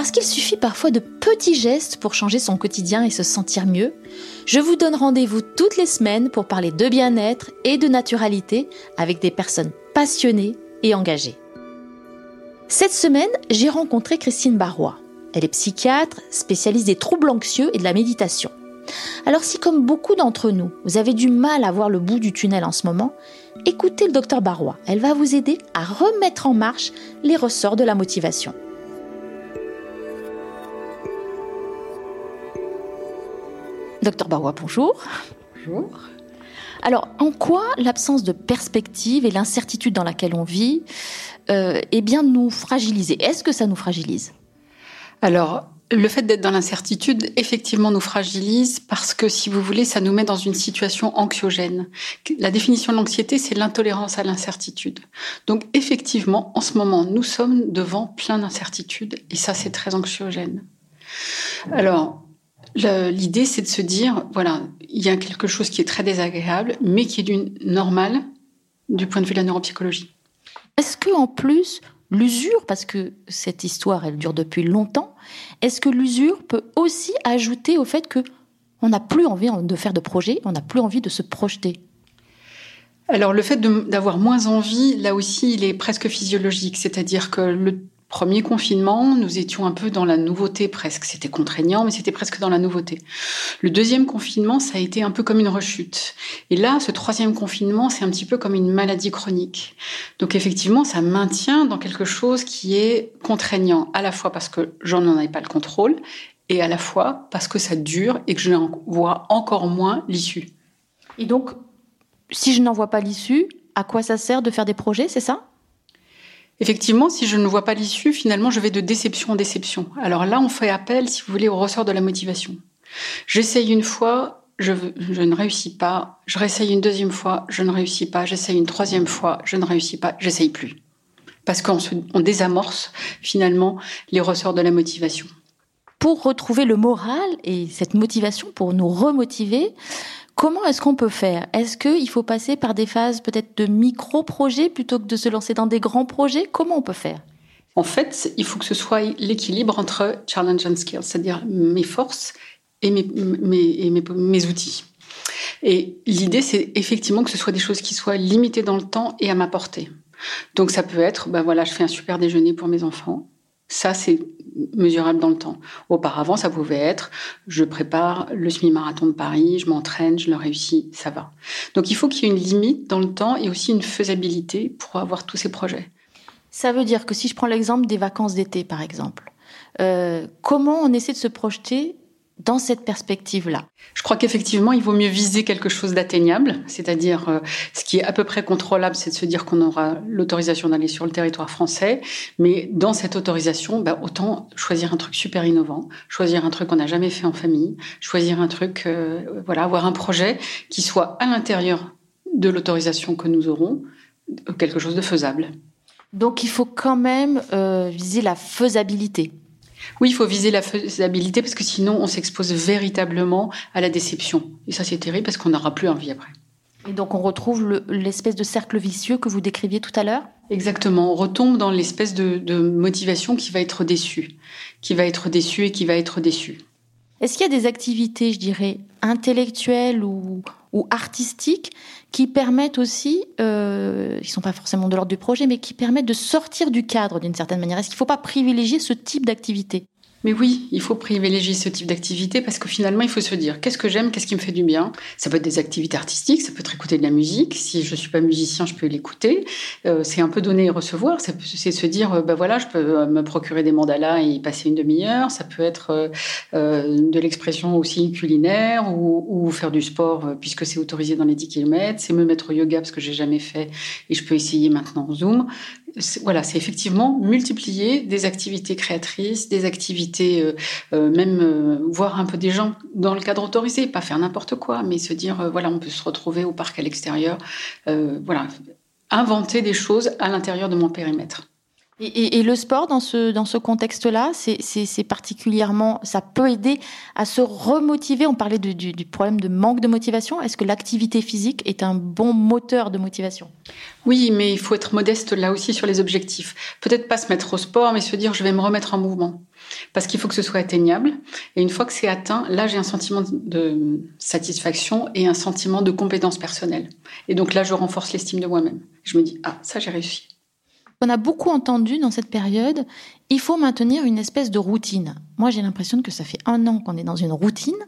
Parce qu'il suffit parfois de petits gestes pour changer son quotidien et se sentir mieux, je vous donne rendez-vous toutes les semaines pour parler de bien-être et de naturalité avec des personnes passionnées et engagées. Cette semaine, j'ai rencontré Christine Barrois. Elle est psychiatre, spécialiste des troubles anxieux et de la méditation. Alors si comme beaucoup d'entre nous, vous avez du mal à voir le bout du tunnel en ce moment, écoutez le docteur Barrois. Elle va vous aider à remettre en marche les ressorts de la motivation. Docteur Barrois, bonjour. Bonjour. Alors, en quoi l'absence de perspective et l'incertitude dans laquelle on vit euh, eh bien, nous fragiliser Est-ce que ça nous fragilise? Alors, le fait d'être dans l'incertitude, effectivement, nous fragilise parce que, si vous voulez, ça nous met dans une situation anxiogène. La définition de l'anxiété, c'est l'intolérance à l'incertitude. Donc, effectivement, en ce moment, nous sommes devant plein d'incertitudes et ça, c'est très anxiogène. Alors, L'idée, c'est de se dire, voilà, il y a quelque chose qui est très désagréable, mais qui est d'une normale du point de vue de la neuropsychologie. Est-ce que en plus, l'usure, parce que cette histoire, elle dure depuis longtemps, est-ce que l'usure peut aussi ajouter au fait que on n'a plus envie de faire de projet, on n'a plus envie de se projeter? Alors le fait d'avoir moins envie, là aussi, il est presque physiologique, c'est-à-dire que le Premier confinement, nous étions un peu dans la nouveauté presque. C'était contraignant, mais c'était presque dans la nouveauté. Le deuxième confinement, ça a été un peu comme une rechute. Et là, ce troisième confinement, c'est un petit peu comme une maladie chronique. Donc effectivement, ça maintient dans quelque chose qui est contraignant, à la fois parce que j'en n'en ai pas le contrôle, et à la fois parce que ça dure et que je n'en vois encore moins l'issue. Et donc, si je n'en vois pas l'issue, à quoi ça sert de faire des projets, c'est ça? Effectivement, si je ne vois pas l'issue, finalement, je vais de déception en déception. Alors là, on fait appel, si vous voulez, au ressort de la motivation. J'essaye une fois, je, ne réussis pas. Je réessaye une deuxième fois, je ne réussis pas. J'essaye une troisième fois, je ne réussis pas. J'essaye plus. Parce qu'on on désamorce finalement les ressorts de la motivation. Pour retrouver le moral et cette motivation, pour nous remotiver, Comment est-ce qu'on peut faire? Est-ce qu'il faut passer par des phases peut-être de micro-projets plutôt que de se lancer dans des grands projets? Comment on peut faire? En fait, il faut que ce soit l'équilibre entre challenge and skills, c'est-à-dire mes forces et mes, mes outils. Et l'idée, c'est effectivement que ce soit des choses qui soient limitées dans le temps et à ma portée. Donc ça peut être, ben voilà, je fais un super déjeuner pour mes enfants. Ça, c'est mesurable dans le temps. Auparavant, ça pouvait être, je prépare le semi-marathon de Paris, je m'entraîne, je le réussis, ça va. Donc il faut qu'il y ait une limite dans le temps et aussi une faisabilité pour avoir tous ces projets. Ça veut dire que si je prends l'exemple des vacances d'été, par exemple, euh, comment on essaie de se projeter dans cette perspective-là Je crois qu'effectivement, il vaut mieux viser quelque chose d'atteignable, c'est-à-dire euh, ce qui est à peu près contrôlable, c'est de se dire qu'on aura l'autorisation d'aller sur le territoire français, mais dans cette autorisation, bah, autant choisir un truc super innovant, choisir un truc qu'on n'a jamais fait en famille, choisir un truc, euh, voilà, avoir un projet qui soit à l'intérieur de l'autorisation que nous aurons, quelque chose de faisable. Donc il faut quand même euh, viser la faisabilité. Oui, il faut viser la faisabilité parce que sinon on s'expose véritablement à la déception. Et ça c'est terrible parce qu'on n'aura plus envie après. Et donc on retrouve l'espèce de cercle vicieux que vous décriviez tout à l'heure? Exactement, on retombe dans l'espèce de, motivation qui va être déçue, qui va être déçue et qui va être déçue. Est-ce qu'il y a des activités, je dirais, intellectuelles ou, artistiques qui permettent aussi, euh, ils ne sont pas forcément de l'ordre du projet, mais qui permettent de sortir du cadre d'une certaine manière? Est-ce qu'il ne faut pas privilégier ce type d'activité? Mais oui, il faut privilégier ce type d'activité parce que finalement, il faut se dire qu'est-ce que j'aime, qu'est-ce qui me fait du bien? Ça peut être des activités artistiques, ça peut être écouter de la musique. Si je suis pas musicien, je peux l'écouter. Euh, c'est un peu donner et recevoir. C'est se dire, ben voilà, je peux euh, me procurer des mandalas et y passer une demi-heure. Ça peut être de l'expression aussi culinaire ou, ou, faire du sport puisque c'est autorisé dans les 10 km. C'est me mettre au yoga parce que j'ai jamais fait et je peux essayer maintenant en Zoom. Voilà, c'est effectivement multiplier des activités créatrices, des activités éviter même voir un peu des gens dans le cadre autorisé, pas faire n'importe quoi, mais se dire voilà, on peut se retrouver au parc à l'extérieur, voilà, inventer des choses à l'intérieur de mon périmètre. Et, le sport dans ce, dans ce contexte-là, c'est particulièrement, ça peut aider à se remotiver. On parlait du, du, problème de manque de motivation. Est-ce que l'activité physique est un bon moteur de motivation? Oui, mais il faut être modeste là aussi sur les objectifs. Peut-être pas se mettre au sport, mais se dire je vais me remettre en mouvement. Parce qu'il faut que ce soit atteignable. Et une fois que c'est atteint, là j'ai un sentiment de satisfaction et un sentiment de compétence personnelle. Et donc là je renforce l'estime de moi-même. Je me dis ah ça j'ai réussi. On a beaucoup entendu dans cette période, il faut maintenir une espèce de routine. Moi, j'ai l'impression que ça fait un an qu'on est dans une routine.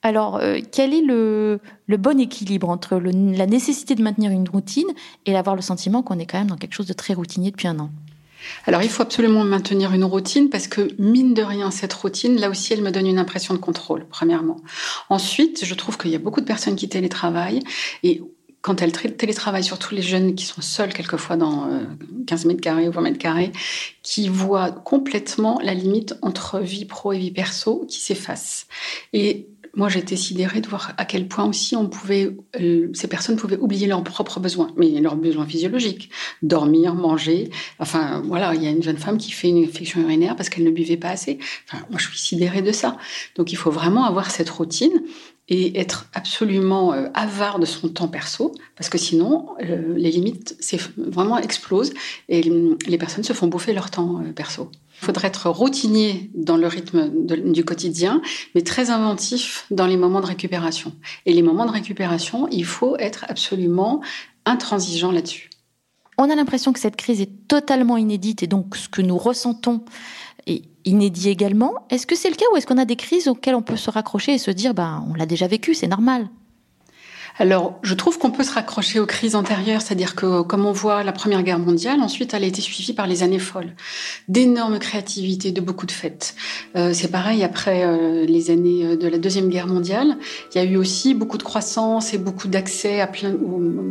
Alors, euh, quel est le, bon équilibre entre la nécessité de maintenir une routine et d'avoir le sentiment qu'on est quand même dans quelque chose de très routinier depuis un an? Alors il faut absolument maintenir une routine parce que mine de rien, cette routine, là aussi, elle me donne une impression de contrôle, premièrement. Ensuite, je trouve qu'il y a beaucoup de personnes qui télétravaillent et quand elle télétravaille, surtout les jeunes qui sont seuls quelquefois dans 15 euh, mètres carrés ou 20 mètres carrés, qui voient complètement la limite entre vie pro et vie perso qui s'efface. Et moi, été sidérée de voir à quel point aussi euh, ces personnes pouvaient oublier leurs propres besoins, mais leurs besoins physiologiques, dormir, manger. Enfin, voilà, il y a une jeune femme qui fait une infection urinaire parce qu'elle ne buvait pas assez. Enfin, moi, je suis sidérée de ça. Donc, il faut vraiment avoir cette routine et être absolument euh, avare de son temps perso, parce que sinon, euh, les limites vraiment explosent et les personnes se font bouffer leur temps euh, perso. Il faudrait être routinier dans le rythme du quotidien, mais très inventif dans les moments de récupération. Et les moments de récupération, il faut être absolument intransigeant là-dessus. On a l'impression que cette crise est totalement inédite et donc ce que nous ressentons est inédit également. Est-ce que c'est le cas ou est-ce qu'on a des crises auxquelles on peut se raccrocher et se dire, ben, on l'a déjà vécu, c'est normal? Alors, je trouve qu'on peut se raccrocher aux crises antérieures, c'est-à-dire que, comme on voit la Première Guerre mondiale, ensuite, elle a été suivie par les années folles, d'énormes créativités, de beaucoup de fêtes. Euh, c'est pareil après euh, les années euh, de la Deuxième Guerre mondiale, il y a eu aussi beaucoup de croissance et beaucoup d'accès à, plein,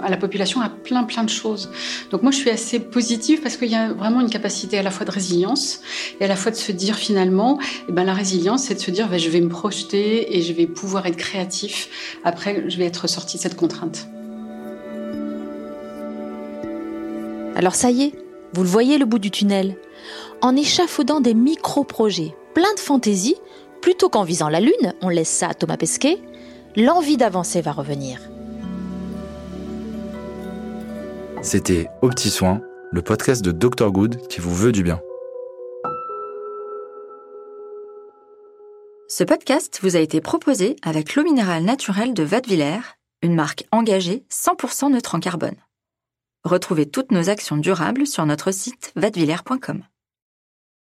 à la population à plein, plein de choses. Donc moi, je suis assez positive parce qu'il y a vraiment une capacité à la fois de résilience et à la fois de se dire finalement, eh ben, la résilience, c'est de se dire, ben, je vais me projeter et je vais pouvoir être créatif. Après, je vais être sorti cette contrainte. Alors ça y est, vous le voyez le bout du tunnel. En échafaudant des micro-projets, plein de fantaisie, plutôt qu'en visant la Lune, on laisse ça à Thomas Pesquet, l'envie d'avancer va revenir. C'était Au Petit Soin, le podcast de Dr Good qui vous veut du bien. Ce podcast vous a été proposé avec l'eau minérale naturelle de Vadevillers une marque engagée 100% neutre en carbone. Retrouvez toutes nos actions durables sur notre site vadevillers.com.